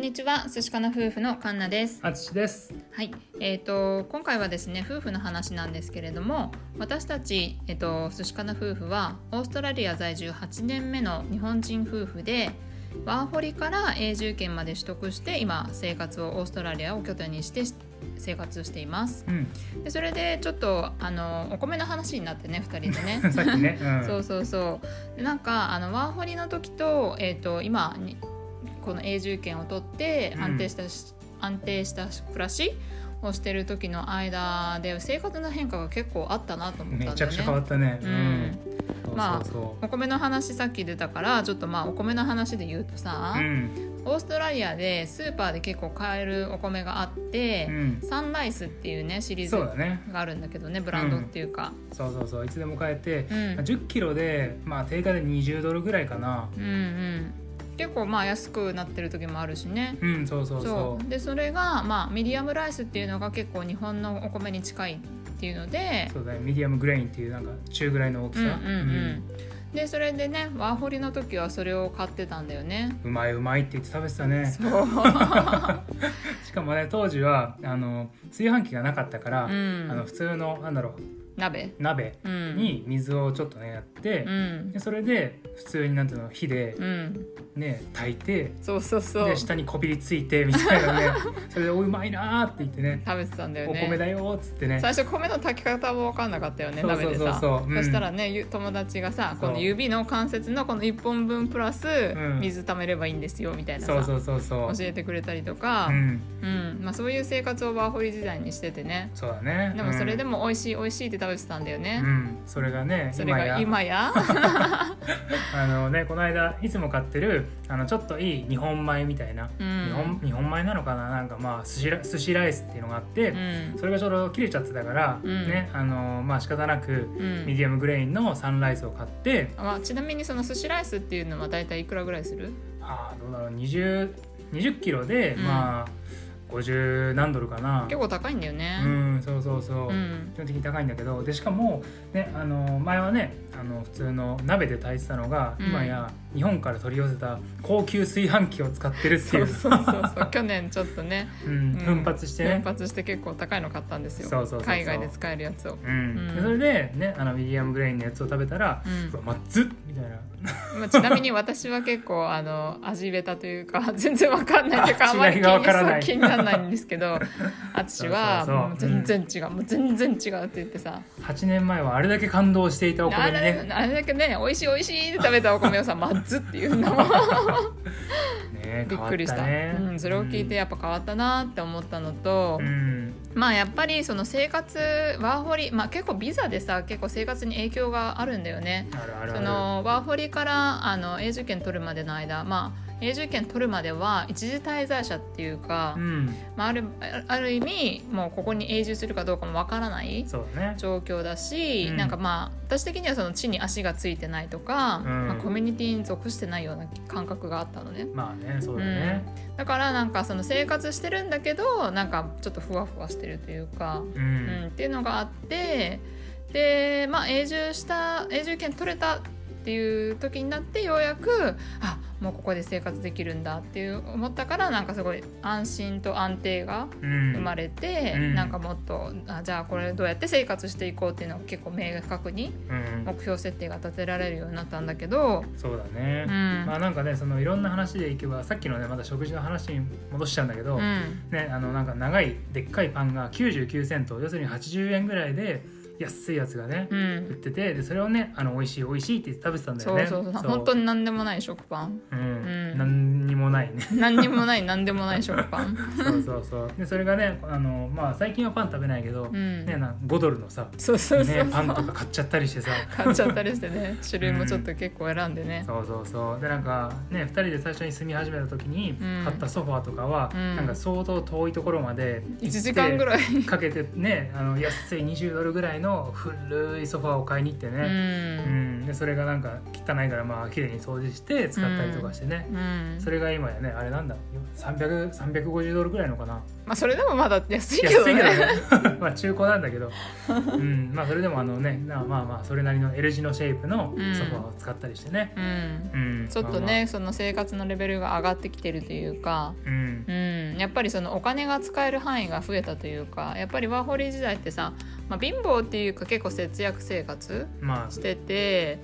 んにちは、寿司かな夫婦のカンナです。あつしです。はい、えっ、と今回はですね、夫婦の話なんですけれども、私たちえっ、と寿司かな夫婦はオーストラリア在住8年目の日本人夫婦で、ワーホリから永住権まで取得して今生活をオーストラリアを拠点にして生活しています。うん。でそれでちょっとあのお米の話になってね、2人でね。ね。うん。そうそうそうでなんかあのワーホリの時と,、えー、と今にこの永住権を取ってうん安定したし、安定した暮らしをしてる時の間で生活の変化が結構あったなと思ったんだよね。めちゃくちゃ変わったね。うんそうまあそうそお米の話さっき出たからちょっとまあお米の話で言うとさ、う。うん。オーストラリアでスーパーで結構買えるお米があって、うん。サンライスっていうねシリーズ。があるんだけどねブランドっていうか、そうそうそう。いつでも買えて、うんまあ10キロでまあ定価で20ドルぐらいかな。うんうん結構まあ安くなってる時もあるしねうん、そうそうそそうでそれがまあミディアムライスっていうのが結構日本のお米に近いっていうのでう。そうだね。ミディアムグレインっていうなんか中ぐらいの大きさ。うんうんうんでそれでねワーホリの時はそれを買ってたんだよねうんうまいうまいって言って食べてたね。しかもね当時はあの炊飯器がなかったから、うんあの普通のなんだろう鍋。鍋うん。に水をちょっとねやって、うん。でそれで普通になんていうの火でうん。ね炊いてそうそうそう。で下にこびりついてみたいなね。それで「おうまいな」って言ってね。食べてたんだ「よね。お米だよ」っつってね。最初米の炊き方も分かんなかったよね鍋でさ。そしたらねゆ友達がさこの指の関節のこの1本分プラスん。水溜めればいいんですよみたいなさそうそうそうそう。教えてくれたりとか、うん。うん。まあ、そういう生活をワーホリ時代にしててね。そうだね。でもそれでもも美味しい美味しいって食べてたんだようね、んそれがねそれが今や。あのねこの間いつも買ってるあのちょっといい日本米みたいな、うん。日本日本米なのかな？なんかまあ寿司ラ寿司ライスっていうのがあって、うん。それがちょうど切れちゃってたから、うん。ねあのまあ仕方なくうん。 medium grain の SunRice を買って、まあ、ちなみにその寿司ライスっていうのは大体いくらぐらいする？ああどうだろう？20, 20キロで、うん。まあ50何ドルかな。結構高いんだよね。うんそうそうそう、うん。基本的に高いんだけど。でしかも、ね、あの前はねあの普通の鍋で炊いてたのが、うん。今や日本から取り寄せた高級炊飯器を使ってるっていう。うそそうそうそう。去年ちょっとね。うんうん。奮発してね。奮発して結構高いの買ったんですよ。そうそうそうそう。海外で使えるやつを、うん。それでねあの medium grain のやつを食べたら、うん。まっずっみたいな。まあ、ちなみに私は結構あの味ベタというか全然わかんないというか あまり気に気にならないんですけど 淳はもう全然違う、もう全然違うって言ってさ。8年前はあれだけ感動していたおあ米にね。れあれだけね美味しい美味しいって食べたお米をさま っずって言うんだもんねびっくりした、ね。うん、それを聞いてやっぱ変わったなって思ったのと、うん。まあやっぱりその生活ワーホリ、まあ、結構ビザでさ結構生活に影響があるんだよね。そのワーホリからあの永住権取るまでの間、まあ、永住権取るまでは一時滞在者っていうか、うん。まあ、あるある意味もうここに永住するかどうかもわからない状況だし、うん。なんかまあ私的にはその地に足がついてないとか、うん。まあ、コミュニティに属してないような感覚があったのね。まあねそうだね。だからなんかその生活してるんだけどなんかちょっとふわふわしてるというか、ううんん、っていうのがあってでまあ永住した永住権取れたっていう時になってようやくあもうここで生活できるんだっていう思ったからなんかすごい安心と安定がうん。生まれて、うん。なんかもっとあじゃあこれどうやって生活していこうっていうのが結構明確にうん。目標設定が立てられるようになったんだけど、そうだね。うん。まあなんかねそのいろんな話でいけばさっきのねまた食事の話に戻しちゃうんだけど、うん。ねあのなんか長いでっかいパンが99セント要するに80円ぐらいで安いやつがね、うん。売っててでそれをねあの美味しい美味しいって食べてたんだよね。そうそうそう。本当に何でもない食パン。うん、うんもないね。何にもない何でもない食パン。そうそうそう。でそれがねあのまあ最近はパン食べないけど、うん。ねな5ドルのさそうそうそう、ね、パンとか買っちゃったりしてさ。買っちゃったりしてね。種類もちょっと結構選んでね、そうそうそう。でなんかね2人で最初に住み始めた時にうん。買ったソファーとかは、うん。なんか相当遠いところまで1時間ぐらい、いかけてねあの安い20ドルぐらいの古いソファーを買いに行ってうね、うん。ん。でそれがなんかかないからまあ綺麗に掃除して使ったりとかしてね、うん。それが今やねあれなんだ？300 350ドルぐらいのかな？まあそれでもまだ安いけどね。ね。まあ中古なんだけど、うん、まあそれでもあのねなまあまあそれなりの L 字のシェイプのうん。ソファーを使ったりしてね、うん。うん。ちょっとね、その生活のレベルが上がってきてるというか、まあまあうん。うん、やっぱりそのお金が使える範囲が増えたというかやっぱりワーホリ時代ってさ、まあ、貧乏っていうか結構節約生活まあ。してて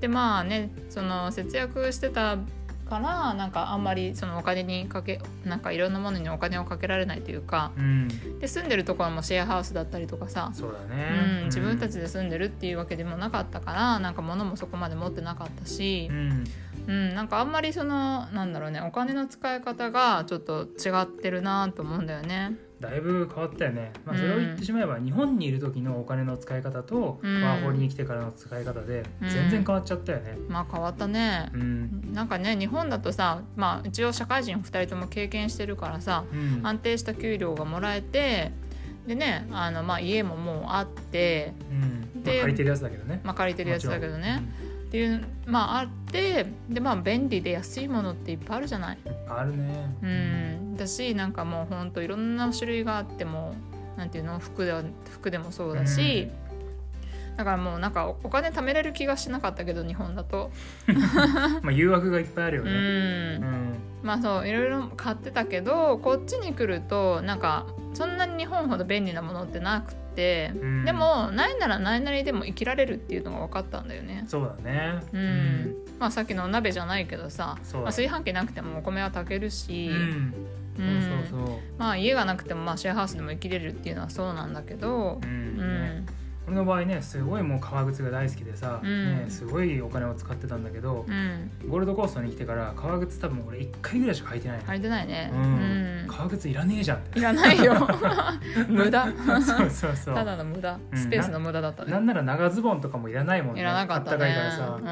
でまあねその節約してたからなんかあんまりそのお金にかけなんかいろんなものにお金をかけられないというかうん。で住んでるところもシェアハウスだったりとかさ、そうだうね、ん、自分たちで住んでるっていうわけでもなかったからなんか物もそこまで持ってなかったしう、ん。うん、なんかあんまりそのなんだろうねお金の使い方がちょっと違ってるなと思うんだよね。だいぶ変わったよね、まあ、それを言ってしまえば、日本にいる時のお金の使い方と、うん。ワーホリに来てからの使い方でうん。全然変わっちゃったよね。まあ変わったね。う。ん。なんかね日本だとさ、まあ、一応社会人2人とも経験してるからさうん。安定した給料がもらえてでねあの、まあ、家ももうあって、うん。でまあ借りてるやつだけどね。まあ、借りてるやつだけどねっていうまああってでまあ便利で安いものっていっぱいあるじゃない？うんあるね。うん、だしなんかもうほんといろんな種類があってもなんていうの？服では服でもそうだし、だからもうなんかおお金貯めれる気がしなかったけど日本だと。まあ誘惑がいっぱいあるようね。うん。ん。まあそういろいろ買ってたけどこっちに来るとなんかそんなに日本ほど便利なものってなくて、うん。でもないならないなりでも生きられるっていうのが分かったんだよね。そうだね。うん。まあさっきのお鍋じゃないけどさ、まあ、炊飯器なくてもお米は炊けるし、うん。うん。そうそうそう。まあ家がなくてもまあシェアハウスでも生きれるっていうのはそうなんだけどう、ん。うねん俺の場合ねすごいもう革靴が大好きでさ、うん。ね、すごいお金を使ってたんだけど、うん、ゴールドコーストに来てから革靴多分俺1回ぐらいしか履いてないの、履いてないね。うん。うん。革靴いらねえじゃんいらないよ。無駄。そうそうそう。ただの無駄。うん。スペースの無駄だったね、なんなら長ズボンとかもいらないもんね。いらなかったあったかいねからさ。うんうん、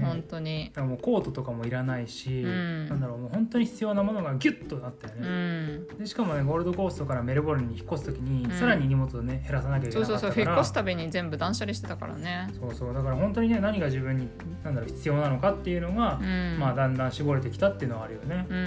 ね。本当に。だからもうコートとかもいらないし、うん。なんだろうもう本当に必要なものがギュッとなったようね、ん。でしかもねゴールドコーストからメルボルンに引っ越す時に、うん。さらに荷物をね減らさなきゃいけなかったから。そうすたびに全部断捨離してたからね。そうそう。だから本当にね何が自分になんだろう必要なのかっていうのがう、ん。まあだんだん絞れてきたっていうのはあるよね。う。ん。う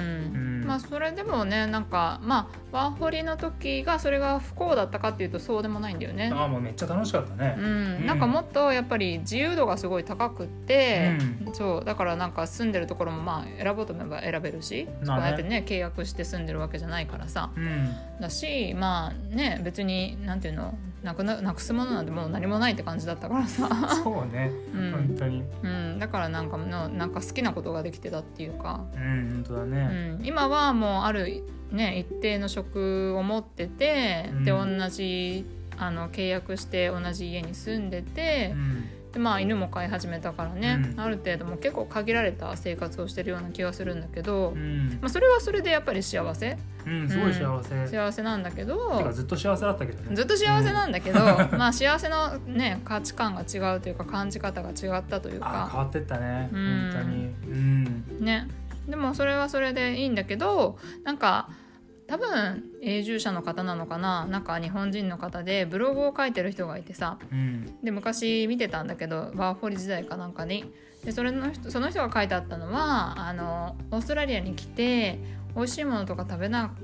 ん。まあそれでもねなんかまあワーホリの時がそれが不幸だったかっていうとそうでもないんだよね。ああもうめっちゃ楽しかったね。うん、うん。なんかもっとやっぱり自由度がすごい高くって、うそうだからなんか住んでるところもまあ選ぼうと思えば選べるし、こうやってね契約して住んでるわけじゃないからさ。うん。だしまあね別になんていうのなくななくすものなんてもう何もないって感じだったからさ、そうね、うん。本当に。うん、だからなんかのなんか好きなことができてたっていうか、うん、本当だうね。ん、今はもうある、ね、一定の職を持ってて、うん。で同じあの契約して同じ家に住んでてう、ん、でまあ犬も飼い始めたからね、うんある程度もう結構限られた生活をしてるような気がするんだけど、うん、まあ、それはそれでやっぱり幸せうん、すごい幸せ。て幸せなんだけどかずっと幸せだったけどね。ずっと幸せなんだけど、まあ幸せのね価値観が違うというか感じ方が違ったというああ、変かわってったね。うん本当に。うん。ねでもそれはそれでいいんだけどなんか多分永住者の方なのかななんか日本人の方でブログを書いてる人がいてさうん。で昔見てたんだけどワーホリ時代かなんかにでそれの人その人が書いてあったのはあのオーストラリアに来て美味しいものとか食べな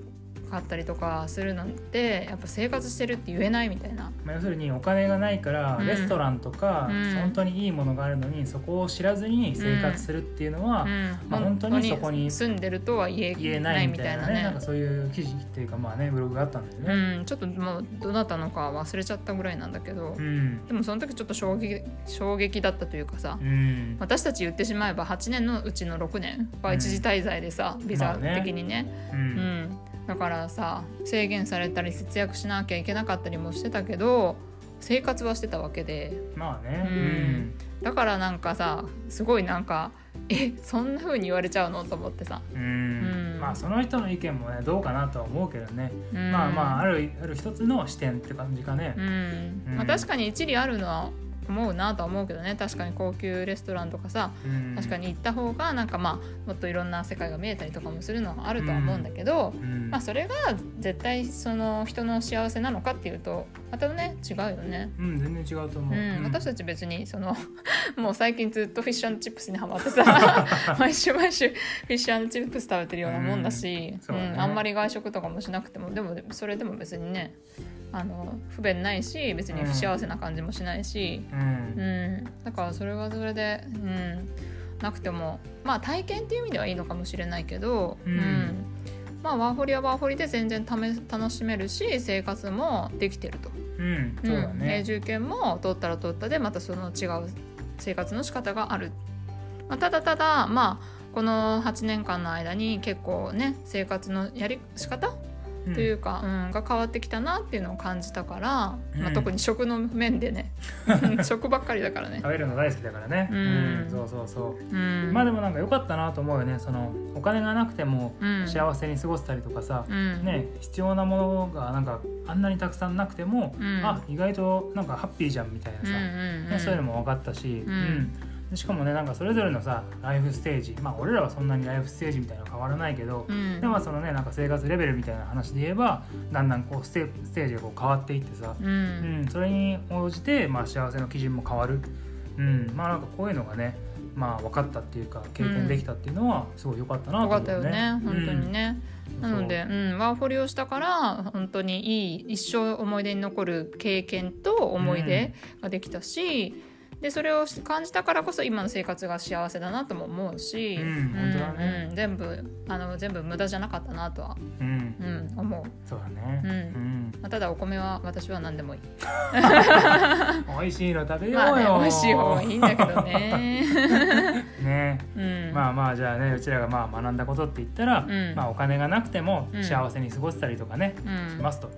かったりとかするのってやっぱ生活してるって言えないみたいな。まあ、要するにお金がないから、うんレストランとか、うん本当にいいものがあるのにそこを知らずに生活するっていうのは、うんまあ本当にそこに住んでるとは言え言えなないいみたいなねねなんかそういう記事っていうかまあねブログがあったんだよね。うん、ちょっともうどなたのか忘れちゃったぐらいなんだけど、うん。でもその時ちょっと衝撃衝撃だったというかさ、うん。私たち言ってしまえば8年のうちの6年は一時滞在でさ、ビザ的にね,、う。うんんだからさ制限されたり節約しなきゃいけなかったりもしてたけど生活はしてたわけで。まあね。うん。だからなんかさすごいなんかえそんな風に言われちゃうのと思ってさ、うん。うん。まあその人の意見もねどうかなとは思うけどね。うん。まあまああるある一つの視点って感じかね。う。ん。うん。まあ、確かに一理あるのは思うなとは思うけどね。確かに高級レストランとかさうん。確かに行った方がなんかまあもっといろんな世界が見えたりとかもするのはあるとは思うんだけど、うんまあ、それが絶対その人の幸せなのかっていうとまたね違うよね。うん全然違うと思う、うん、私たちち別にその もう最近ずっとフィッシュチップスにハマってさ 毎週毎週フィッシュチップス食べてるようなもんだし、うんそうんあんまり外食とかもしなくてもでもそれでも別にねあの不便ないし別に不幸せな感じもしないし、うん。うん。だからそれはそれで、うん、なくてもまあ体験っていう意味ではいいのかもしれないけど、うんまあワーホリはワーホリで全然ため楽しめるし生活もできてると。うんそうだん、永ね、住権も取ったら取ったでまたその違う生活の仕方がある、まあ、ただただまあこの8年間の間に結構ね生活のやり仕方うんというか、うん。が変わってきたなっていうのを感じたから、まあ、うん特に食の面でね 食ばっかりだからね。食。べるの大好きだからね、うん。そうそうそう。うん、まあでもなんか良かったなと思うよね。そのお金がなくてもうん、幸せに過ごせたりとかさ、うん、ね必要なものがなんかあんなにたくさんなくても、うん。あ意外となんかハッピーじゃんみたいなうんさ、うんね、そういうのも分かったし、うん。でしかもねなんかそれぞれのさライフステージまあ俺らはそんなにライフステージみたいなの変わらないけど、うん。でもそのねなんか生活レベルみたいな話で言えばだんだんこうステステージがこう変わっていってさ、ううんん、それに応じて、まあ、幸せの基準も変わる、うん、まあなんかこういうのがねまあ分かったっていうか経験できたっていうのはすごい良かったなと思うったよね本当にね。うん。なので、う。ん、ワーホリをしたから本当にいい一生思い出に残る経験と思い出ができたし、でそれを感じたからこそ今の生活が幸せだなとも思うし、うん本当だね。うん全部あの全部無駄じゃなかったなとは、そう、うん。うん、思う、そうだね、うん。うん。まあ、ただお米は私は何でもいい。美味しいの食べようよ、まあね美味しい方がいいんだけどね、ね。うん、まあまあじゃあねうちらがまあ学んだことって言ったら、うん。まあ、お金がなくてもうん。幸せに過ごせたりとかね、うん。しますと。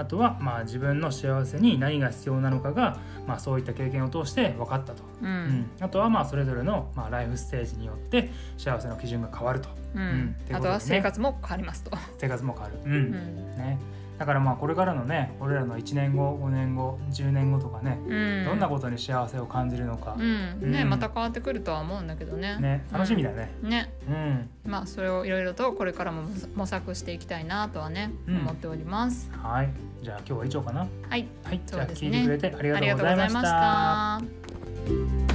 あとはまあ自分の幸せに何が必要なのかが、まあ、そういった経験を通して分かったと、ううん。んあとはまあそれぞれのまあライフステージによって幸せの基準が変わると。うん。ね。あとは生活も変わりますと、生活も変わる、うん。うん。ね、だからまあこれからのね俺らの1年後5年後10年後とかね、うん、どんなことに幸せを感じるのか、うん。ねうん。また変わってくるとは思うんだけどね。ね、楽しみだね。ね。うん。まあそれをいろいろとこれからも模索していきたいなとはね、うん。思っております。はいじゃあ今日は以上かな。はい、はい、じゃあ聞いてくれてありがとうございました。